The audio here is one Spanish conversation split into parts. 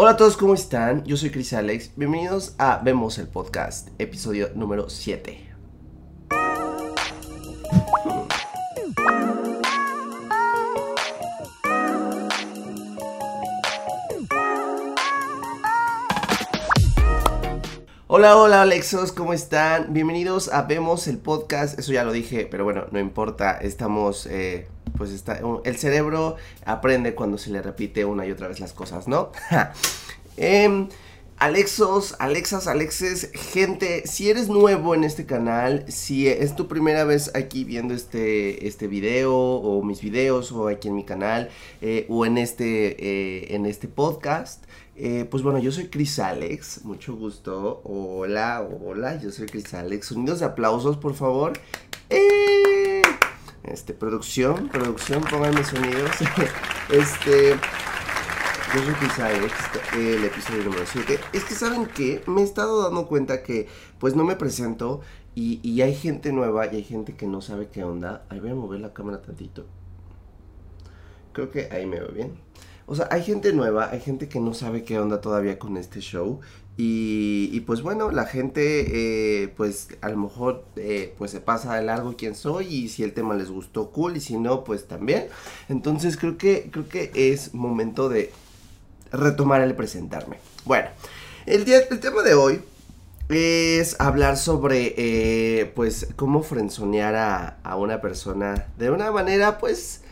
Hola a todos, ¿cómo están? Yo soy Chris Alex. Bienvenidos a Vemos el Podcast, episodio número 7. Hola, hola Alexos, ¿cómo están? Bienvenidos a Vemos el Podcast. Eso ya lo dije, pero bueno, no importa. Estamos, eh, pues está, el cerebro aprende cuando se le repite una y otra vez las cosas, ¿no? Em, Alexos, Alexas, Alexes, gente, si eres nuevo en este canal, si es tu primera vez aquí viendo este, este video o mis videos o aquí en mi canal eh, o en este, eh, en este podcast, eh, pues bueno, yo soy Chris Alex, mucho gusto. Hola, hola, yo soy Chris Alex. Sonidos de aplausos, por favor. Este, producción, producción, pónganme sonidos. este, yo soy Chris Alex, el episodio número 7. Es que, ¿saben qué? Me he estado dando cuenta que, pues no me presento y, y hay gente nueva y hay gente que no sabe qué onda. Ahí voy a mover la cámara tantito. Creo que ahí me veo bien. O sea, hay gente nueva, hay gente que no sabe qué onda todavía con este show. Y, pues bueno, la gente, eh, pues a lo mejor, eh, pues se pasa de largo quién soy y si el tema les gustó, cool, y si no, pues también. Entonces creo que, creo que es momento de retomar el presentarme. Bueno, el, día, el tema de hoy es hablar sobre, eh, pues, cómo frenzonear a, a una persona de una manera, pues,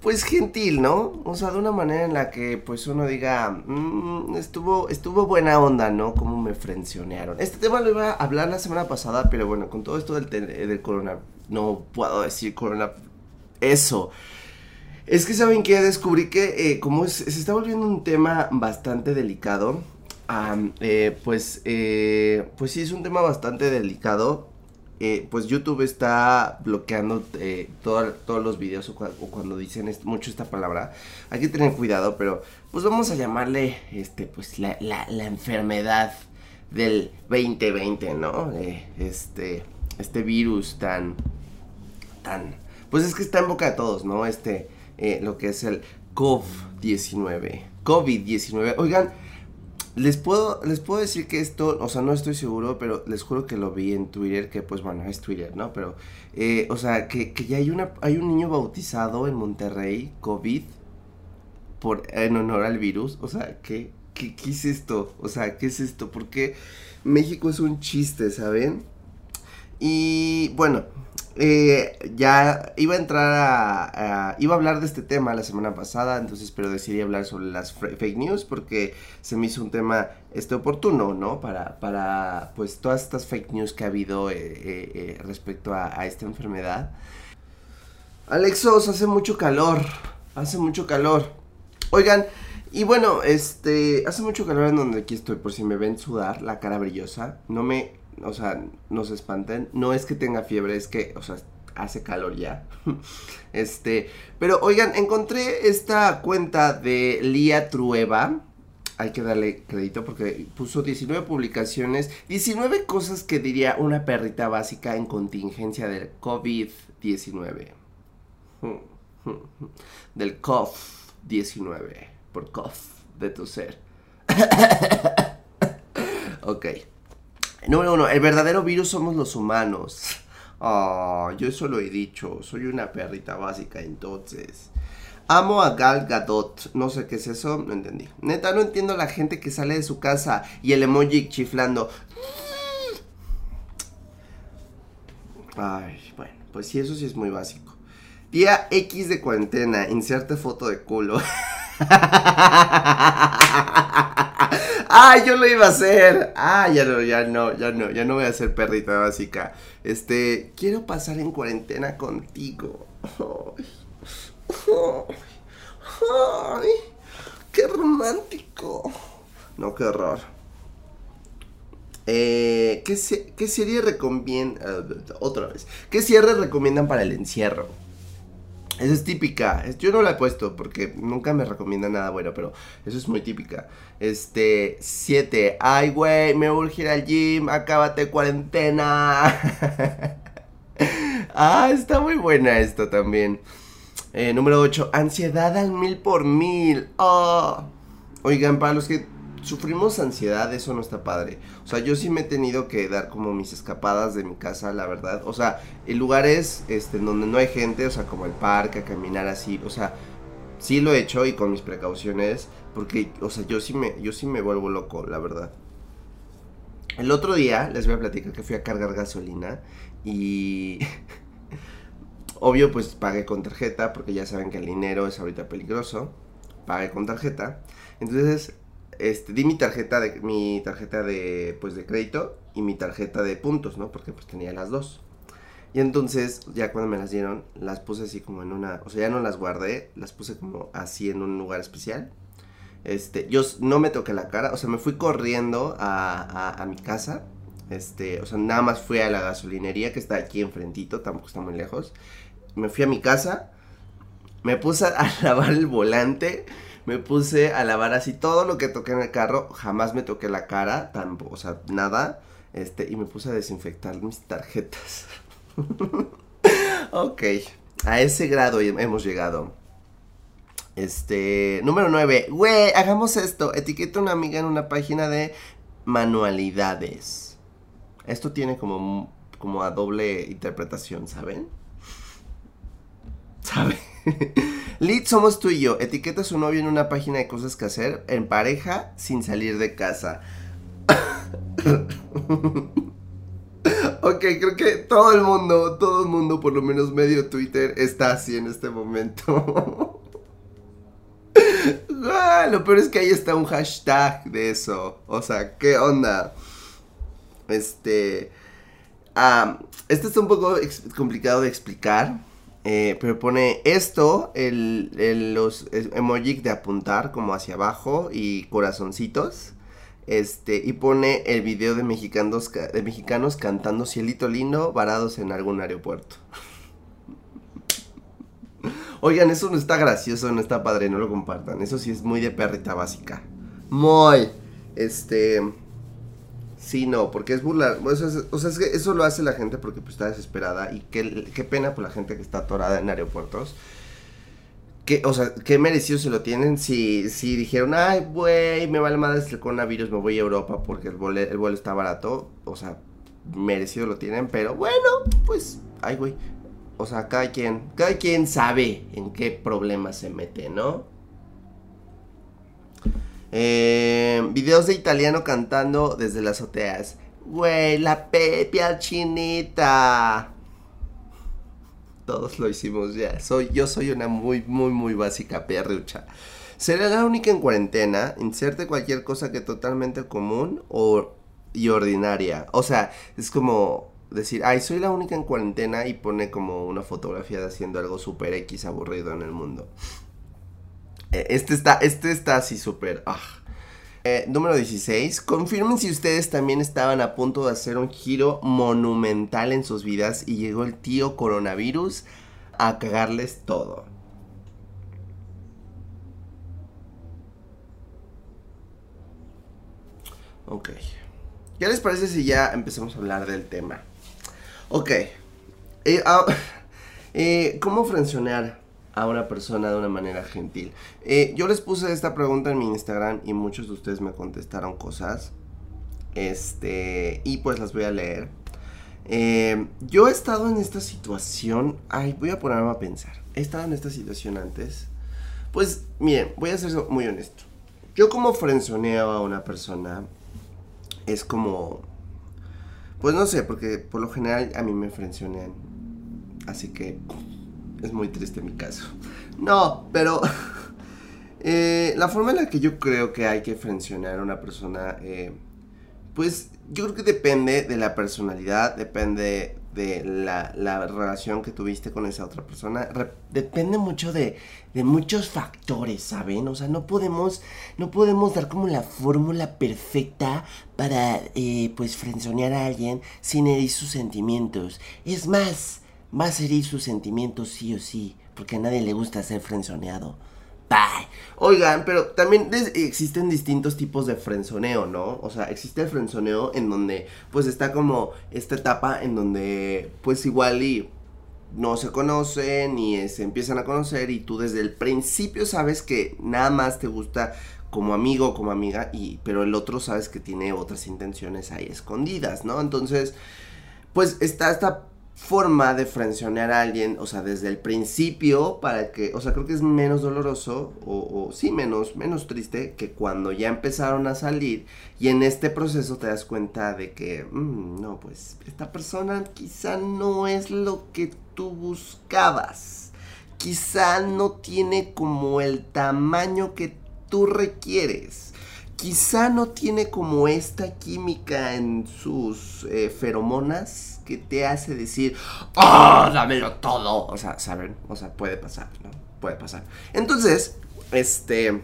pues gentil, ¿no? O sea, de una manera en la que pues uno diga, mmm, estuvo, estuvo buena onda, ¿no? Cómo me frencionearon. Este tema lo iba a hablar la semana pasada, pero bueno, con todo esto del, del corona, no puedo decir corona, eso. Es que saben que descubrí que eh, como se está volviendo un tema bastante delicado, eh, pues, eh, pues sí es un tema bastante delicado eh, pues YouTube está bloqueando eh, todos los videos o, cuando dicen mucho esta palabra. Hay que tener cuidado, pero pues vamos a llamarle este, pues la, enfermedad del 2020, ¿no? Eh, este, este virus tan, tan, pues es que está en boca de todos, ¿no? Este, lo que es el COVID-19. COVID-19. Oigan, les puedo, les puedo decir que esto, o sea, no estoy seguro, pero les juro que lo vi en Twitter, que pues bueno, es Twitter, ¿no? Pero, eh, o sea, que, que, ya hay, una, hay un niño bautizado en Monterrey, COVID, por, en honor al virus. O sea, ¿qué, qué, qué es esto? O sea, ¿qué es esto? Porque México es un chiste, ¿saben? Y bueno, eh, ya iba a entrar a, Iba a hablar de este tema la semana pasada, entonces pero decidí hablar sobre las fake news porque se me hizo un tema este oportuno, ¿no? Para, para pues todas estas fake news que ha habido eh, eh, respecto a, esta enfermedad. Alexos, hace mucho calor, hace mucho calor. Oigan, y bueno, este, hace mucho calor en donde aquí estoy, por si me ven sudar, la cara brillosa, no me o sea, no se espanten. No es que tenga fiebre, es que, o sea, hace calor ya. este, pero oigan, encontré esta cuenta de Lía Trueba. Hay que darle crédito porque puso 19 publicaciones, 19 cosas que diría una perrita básica en contingencia del COVID-19. Del COF-19, por COF, de tu ser. ok. Número uno, el verdadero virus somos los humanos. Oh, yo eso lo he dicho, soy una perrita básica entonces. Amo a Gal Gadot, no sé qué es eso, no entendí. Neta, no entiendo la gente que sale de su casa y el emoji chiflando. Ay, bueno, pues sí, eso sí es muy básico. Día X de cuarentena, inserte foto de culo. ah, yo lo iba a hacer. Ah, ya no, ya no, ya no, ya no voy a ser perrita básica. Este, quiero pasar en cuarentena contigo. Ay, qué romántico. No, qué horror. Eh, ¿qué, ¿Qué serie recomiendan? otra vez. ¿Qué cierre recomiendan para el encierro? Esa es típica. Yo no la he puesto porque nunca me recomienda nada bueno, pero eso es muy típica. Este, 7. Ay, güey, me urge ir al gym, acábate cuarentena. ah, está muy buena esto también. Eh, número 8. Ansiedad al mil por mil. Oh. Oigan, para los que sufrimos ansiedad, eso no está padre. O sea, yo sí me he tenido que dar como mis escapadas de mi casa, la verdad. O sea, en lugares este, donde no hay gente, o sea, como el parque, a caminar así. O sea, sí lo he hecho y con mis precauciones. Porque, o sea, yo sí me, yo sí me vuelvo loco, la verdad. El otro día les voy a platicar que fui a cargar gasolina y obvio pues pagué con tarjeta porque ya saben que el dinero es ahorita peligroso. Pagué con tarjeta. Entonces, este, di mi tarjeta de mi tarjeta de pues de crédito y mi tarjeta de puntos, ¿no? Porque pues tenía las dos. Y entonces, ya cuando me las dieron, las puse así como en una, o sea, ya no las guardé, las puse como así en un lugar especial este, yo no me toqué la cara, o sea, me fui corriendo a, mi casa. Este, o sea, nada más fui a la gasolinería que está aquí enfrentito, tampoco está muy lejos. Me fui a mi casa, me puse a lavar el volante, me puse a lavar así todo lo que toqué en el carro, jamás me toqué la cara, tampoco, o sea, nada. Este, y me puse a desinfectar mis tarjetas. ok, a ese grado hemos llegado. Este, número 9. Güey, hagamos esto. Etiqueta una amiga en una página de manualidades. Esto tiene como, como a doble interpretación, ¿saben? ¿Saben? Lid, somos tú y yo. Etiqueta a su novio en una página de cosas que hacer en pareja sin salir de casa. ok, creo que todo el mundo, todo el mundo, por lo menos medio Twitter, está así en este momento. Ah, lo peor es que ahí está un hashtag de eso. O sea, ¿qué onda? Este. este está un poco complicado de explicar. Eh, pero pone esto, el, los emojis de apuntar como hacia abajo y corazoncitos. Este, y pone el video de mexicanos, de mexicanos cantando Cielito Lindo varados en algún aeropuerto. Oigan, eso no está gracioso, no está padre, no lo compartan. Eso sí es muy de perrita básica. Muy. Este. Sí, no, porque es burlar. O sea, eso lo hace la gente porque pues, está desesperada. Y qué, pena por la gente que está atorada en aeropuertos. Que, o sea, qué merecido se lo tienen si, si dijeron, ay, güey, me vale madre el coronavirus, me voy a Europa porque el vuelo, el vuelo está barato. O sea, merecido lo tienen, pero bueno, pues, ay, güey, o sea, cada quien, cada quien sabe en qué problema se mete, ¿no? Eh, videos de italiano cantando desde las azoteas. Güey, la Pepe chinita. Todos lo hicimos ya. Soy, yo soy una muy, muy, muy básica perrucha. Será la única en cuarentena. Inserte cualquier cosa que totalmente común o, y ordinaria. O sea, es como decir, ay, soy la única en cuarentena y pone como una fotografía de haciendo algo super X aburrido en el mundo. Eh, este está, este está así súper... Ah. Eh, número 16. Confirmen si ustedes también estaban a punto de hacer un giro monumental en sus vidas y llegó el tío coronavirus a cagarles todo. Ok. ¿Qué les parece si ya empezamos a hablar del tema? Ok. Eh, ah, ¿Cómo frencionar a una persona de una manera gentil? Eh, yo les puse esta pregunta en mi Instagram y muchos de ustedes me contestaron cosas. Este, y pues las voy a leer. yo he estado en esta situación. Ay, voy a ponerme a pensar. He estado en esta situación antes. Pues, miren, voy a ser muy honesto. Yo como frencioneo a una persona es como pues no sé, porque por lo general a mí me frencionean. Así que es muy triste mi caso. No, pero eh, la forma en la que yo creo que hay que frencionar a una persona, eh, pues yo creo que depende de la personalidad, depende de la, relación que tuviste con esa otra persona. depende mucho de, de, muchos factores, ¿saben? O sea, no podemos, no podemos dar como la fórmula perfecta para, eh, pues, frenzonear a alguien sin herir sus sentimientos. Es más, vas a herir sus sentimientos sí o sí, porque a nadie le gusta ser frenzoneado. Oigan, pero también existen distintos tipos de frenzoneo, ¿no? O sea, existe el frenzoneo en donde pues está como esta etapa en donde pues igual y no se conocen y se empiezan a conocer y tú desde el principio sabes que nada más te gusta como amigo, como amiga, y, pero el otro sabes que tiene otras intenciones ahí escondidas, ¿no? Entonces, pues está esta forma de frencionar a alguien, o sea, desde el principio, para que, o sea, creo que es menos doloroso, o, sí, menos, menos triste, que cuando ya empezaron a salir, y en este proceso te das cuenta de que, mm, no, pues, esta persona quizá no es lo que tú buscabas, quizá no tiene como el tamaño que tú requieres. Quizá no tiene como esta química en sus eh, feromonas que te hace decir, ¡Oh, dámelo todo! O sea, ¿saben? O sea, puede pasar, ¿no? Puede pasar. Entonces, este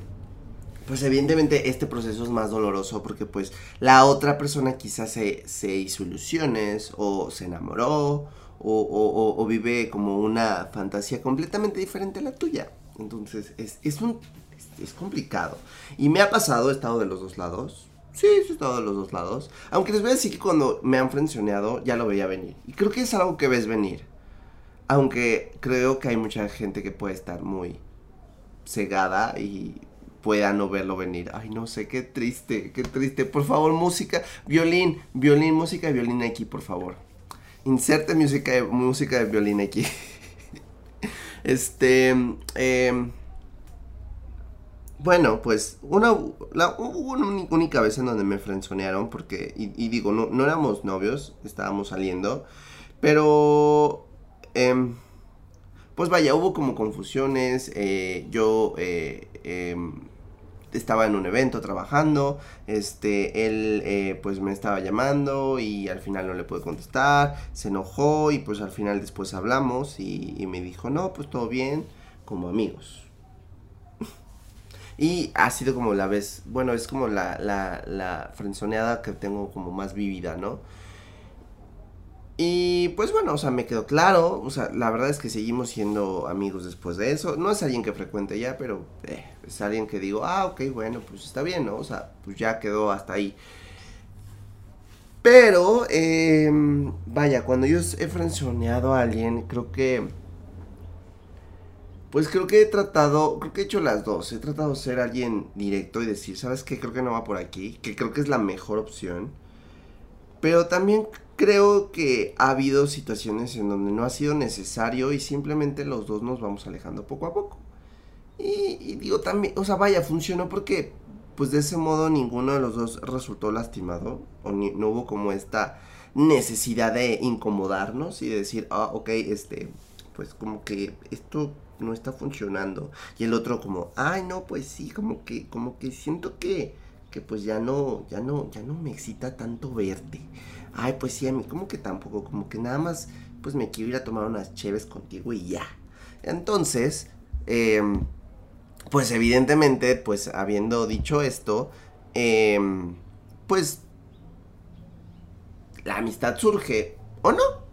pues evidentemente este proceso es más doloroso porque pues la otra persona quizás se, se hizo ilusiones o se enamoró o, o, vive como una fantasía completamente diferente a la tuya. Entonces es, es un es complicado. Y me ha pasado, he estado de los dos lados. Sí, he estado de los dos lados. Aunque les voy a decir que cuando me han frencionado ya lo veía venir. Y creo que es algo que ves venir. Aunque creo que hay mucha gente que puede estar muy cegada y pueda no verlo venir. Ay, no sé, qué triste, qué triste. Por favor, música, violín, violín, música de violín aquí, por favor. Inserte música de, música de violín aquí. este, eh, bueno, pues una, la, una única vez en donde me frenzonearon porque, y, digo, no, no, éramos novios, estábamos saliendo, pero, em, pues vaya, hubo como confusiones, eh, yo eh, em, estaba en un evento trabajando, este, él eh, pues me estaba llamando y al final no le pude contestar, se enojó y pues al final después hablamos y, y me dijo, no, pues todo bien, como amigos. Y ha sido como la vez, bueno, es como la, la, la frenzoneada que tengo como más vivida, ¿no? Y pues bueno, o sea, me quedó claro, o sea, la verdad es que seguimos siendo amigos después de eso. No es alguien que frecuente ya, pero eh, es alguien que digo, ah, ok, bueno, pues está bien, ¿no? O sea, pues ya quedó hasta ahí. Pero, eh, vaya, cuando yo he frenzoneado a alguien, creo que pues creo que he tratado, creo que he hecho las dos. He tratado de ser alguien directo y decir, ¿sabes qué? Creo que no va por aquí, que creo que es la mejor opción. Pero también creo que ha habido situaciones en donde no ha sido necesario y simplemente los dos nos vamos alejando poco a poco. Y, digo también, o sea, vaya, funcionó porque pues de ese modo ninguno de los dos resultó lastimado o no hubo como esta necesidad de incomodarnos y de decir, ah, ok, este, pues como que esto no está funcionando. Y el otro como, ay no, pues sí, como que, como que siento que, que pues ya no, ya no, ya no me excita tanto verte. Ay, pues sí, a mí como que tampoco, como que nada más, pues me quiero ir a tomar unas cheves contigo y ya. Entonces, em, pues evidentemente, pues habiendo dicho esto, em, pues la amistad surge, ¿o no?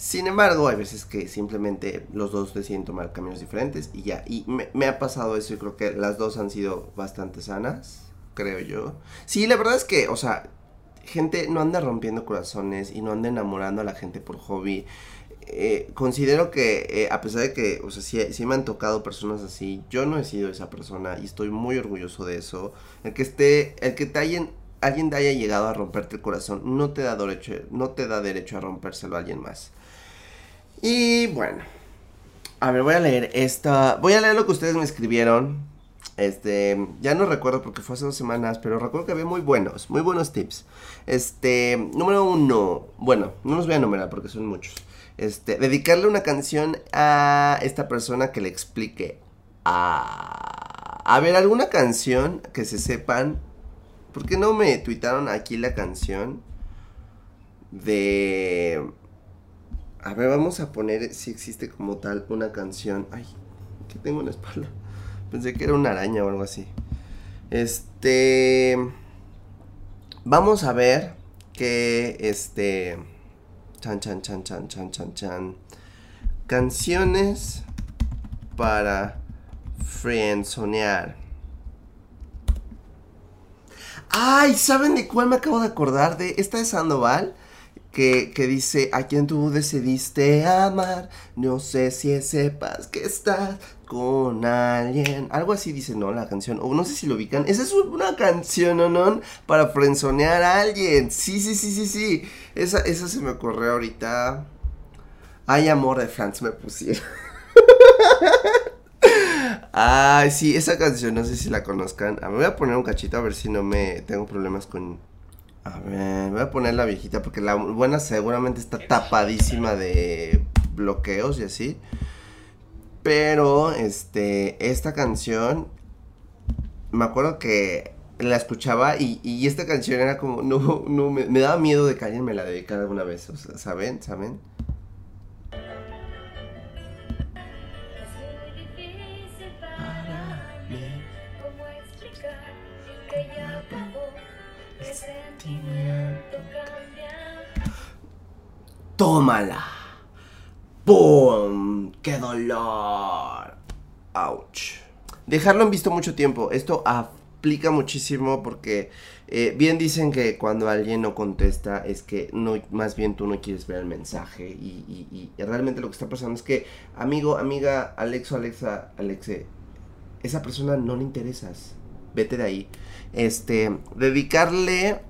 Sin embargo, hay veces que simplemente los dos deciden tomar caminos diferentes y ya. Y me, ha pasado eso y creo que las dos han sido bastante sanas, creo yo. Sí, la verdad es que, o sea, gente no anda rompiendo corazones y no anda enamorando a la gente por hobby. Eh, considero que eh, a pesar de que, o sea, sí, sí, me han tocado personas así, yo no he sido esa persona y estoy muy orgulloso de eso. El que esté, el que te alguien, alguien te haya llegado a romperte el corazón no te da derecho, no te da derecho a rompérselo a alguien más. Y bueno. A ver, voy a leer esta. Voy a leer lo que ustedes me escribieron. Este, ya no recuerdo porque fue hace dos semanas, pero recuerdo que había muy buenos, muy buenos tips. Este, número uno, bueno, no los voy a enumerar porque son muchos. Este, dedicarle una canción a esta persona que le explique. A, a ver, alguna canción que se sepan. ¿Por qué no me tuitaron aquí la canción? De a ver, vamos a poner si existe como tal una canción. Ay, que tengo en la espalda. Pensé que era una araña o algo así. Este. Vamos a ver que este. Chan, chan, chan, chan, chan, chan, chan. Canciones para friendzonear. Ay, ¿saben de cuál me acabo de acordar? De esta de Sandoval que, que, dice, a quien tú decidiste amar, no sé si sepas que estás con alguien. Algo así dice, ¿no? La canción. O no sé si lo ubican. Esa es una canción, ¿no? no para frenzonear a alguien. Sí, sí, sí, sí, sí. Esa, esa se me ocurrió ahorita. Ay, amor de Franz me pusieron. Ay, sí, esa canción, no sé si la conozcan. A me voy a poner un cachito a ver si no me tengo problemas con. A ver, voy a poner la viejita porque la buena seguramente está tapadísima de bloqueos y así. Pero, este, esta canción, me acuerdo que la escuchaba y, y esta canción era como, no, no, me, daba miedo de que alguien me la dedicara alguna vez, o sea, ¿saben? ¿Saben? Tómala. ¡Pum! ¡Qué dolor! ¡Auch! Dejarlo en visto mucho tiempo. Esto aplica muchísimo porque eh, bien dicen que cuando alguien no contesta es que no, más bien tú no quieres ver el mensaje y, y realmente lo que está pasando es que amigo, amiga, Alexo, Alexa, Alexe, esa persona no le interesas. Vete de ahí. Este, dedicarle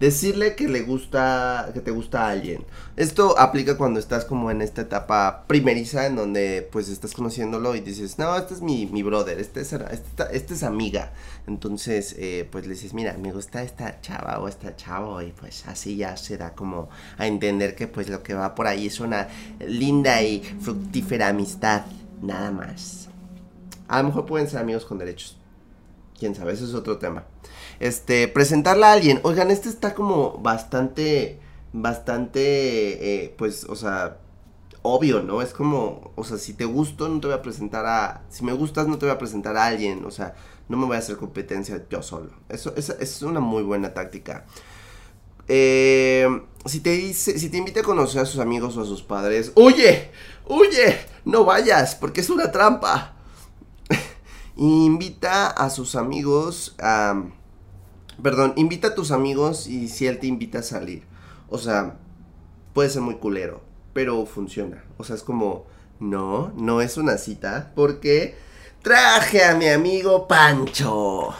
decirle que le gusta, que te gusta a alguien. Esto aplica cuando estás como en esta etapa primeriza en donde pues estás conociéndolo y dices, no, este es mi, mi brother, este es, este, este es amiga. Entonces, eh, pues le dices, mira, me gusta esta chava o esta chavo y pues así ya se da como a entender que pues lo que va por ahí es una linda y fructífera amistad, nada más. A lo mejor pueden ser amigos con derechos. Quién sabe, eso es otro tema este, presentarla a alguien. Oigan, este está como bastante, bastante, eh, pues, o sea, obvio, ¿no? Es como, o sea, si te gusto, no te voy a presentar a, si me gustas, no te voy a presentar a alguien, o sea, no me voy a hacer competencia yo solo. Eso, es una muy buena táctica. Eh, si te dice, si te invita a conocer a sus amigos o a sus padres, ¡Oye! ¡Oye! no vayas, porque es una trampa. Invita a sus amigos a Perdón, invita a tus amigos y si él te invita a salir. O sea, puede ser muy culero, pero funciona. O sea, es como, no, no es una cita, porque traje a mi amigo Pancho.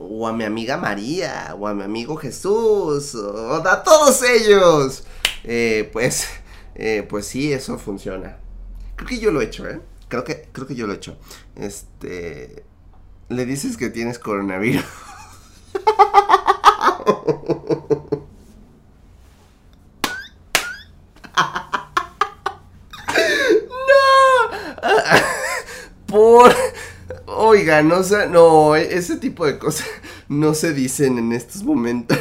O a mi amiga María, o a mi amigo Jesús, o a todos ellos. Eh, pues, eh, pues sí, eso funciona. Creo que yo lo he hecho, ¿eh? Creo que, creo que yo lo he hecho. Este, le dices que tienes coronavirus. no. Por... Oiga, no sé, no, ese tipo de cosas no se dicen en estos momentos.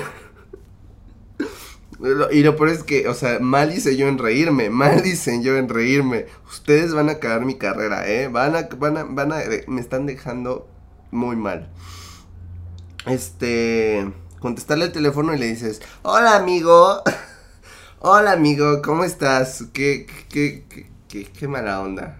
Y lo peor es que, o sea, mal hice yo en reírme, mal hice yo en reírme. Ustedes van a cagar mi carrera, ¿eh? Van a, van a, van a, me están dejando muy mal este, contestarle el teléfono y le dices, hola amigo, hola amigo, ¿cómo estás? ¿Qué, qué, qué, qué, qué mala onda?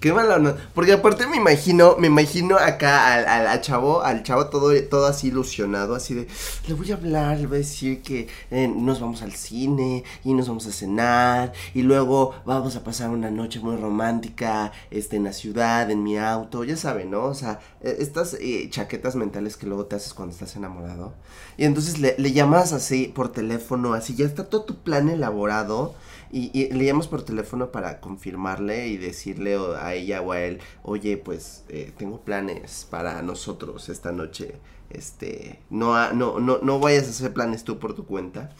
Qué mala no Porque aparte me imagino, me imagino acá al, al, chavo, al chavo todo, todo así ilusionado, así de, le voy a hablar, le voy a decir que eh, nos vamos al cine y nos vamos a cenar y luego vamos a pasar una noche muy romántica, este, en la ciudad, en mi auto, ya saben, ¿no? O sea, e, estas eh, chaquetas mentales que luego te haces cuando estás enamorado. Y entonces le, le llamas así por teléfono, así ya está todo tu plan elaborado y, le llamamos por teléfono para confirmarle y decirle a ella o a él, oye, pues eh, tengo planes para nosotros esta noche. Este, no, no, no, no vayas a hacer planes tú por tu cuenta.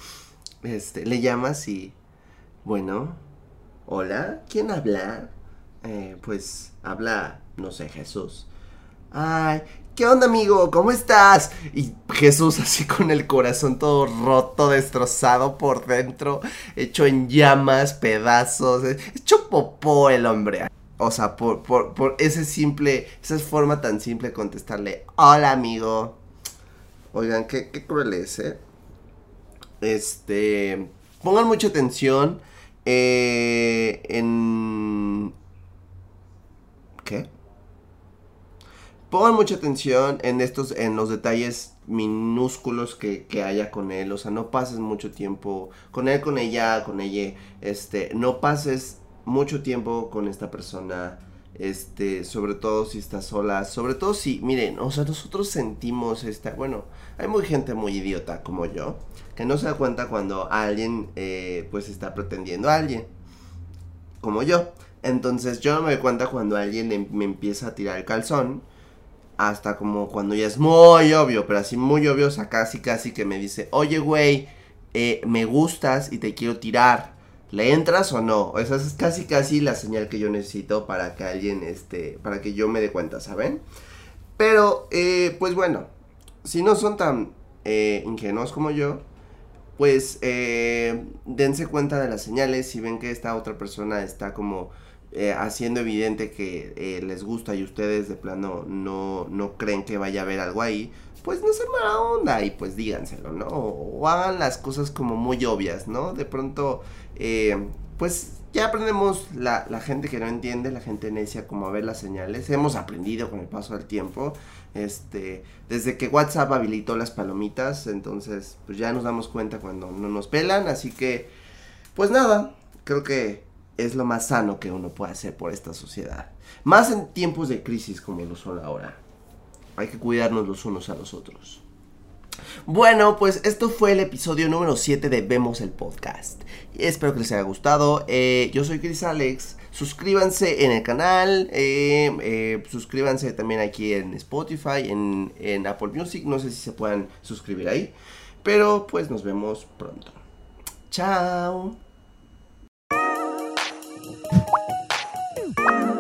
Este, le llamas y, bueno, hola, ¿quién habla? Eh, pues habla, no sé, Jesús. Ay, ¿qué onda amigo? ¿Cómo estás? Y Jesús así con el corazón todo roto, destrozado por dentro, hecho en llamas, pedazos, hecho popó el hombre. O sea, por, por, por ese simple, esa forma tan simple de contestarle, hola amigo. Oigan, qué, qué cruel es, ¿eh? Este, pongan mucha atención eh, en... ¿Qué? Pongan mucha atención en estos, en los detalles minúsculos que, que, haya con él, o sea, no pases mucho tiempo con él, con ella, con ella, este, no pases mucho tiempo con esta persona, este, sobre todo si estás sola, sobre todo si, miren, o sea, nosotros sentimos esta, bueno, hay muy gente muy idiota como yo, que no se da cuenta cuando alguien, eh, pues, está pretendiendo a alguien, como yo, entonces yo no me doy cuenta cuando alguien em, me empieza a tirar el calzón, hasta como cuando ya es muy obvio, pero así muy obvio, o sea, casi casi que me dice, oye, güey, eh, me gustas y te quiero tirar. ¿Le entras o no? Esa es casi casi la señal que yo necesito para que alguien, este, para que yo me dé cuenta, ¿saben? Pero, eh, pues bueno, si no son tan eh, ingenuos como yo, pues eh, dense cuenta de las señales. Si ven que esta otra persona está como eh, haciendo evidente que eh, les gusta y ustedes de plano no, no creen que vaya a haber algo ahí, pues no se mala onda y pues díganselo, ¿no? O, hagan las cosas como muy obvias, ¿no? De pronto, eh, pues ya aprendemos la, la, gente que no entiende, la gente necia como a ver las señales. Hemos aprendido con el paso del tiempo. Este, desde que WhatsApp habilitó las palomitas, entonces pues ya nos damos cuenta cuando no nos pelan, así que pues nada, creo que es lo más sano que uno puede hacer por esta sociedad. Más en tiempos de crisis como lo son ahora. Hay que cuidarnos los unos a los otros. Bueno, pues esto fue el episodio número 7 de Vemos el Podcast. Espero que les haya gustado. Eh, yo soy Chris Alex. Suscríbanse en el canal. Eh, eh, suscríbanse también aquí en Spotify, en, en Apple Music. No sé si se puedan suscribir ahí. Pero pues nos vemos pronto. Chao. you.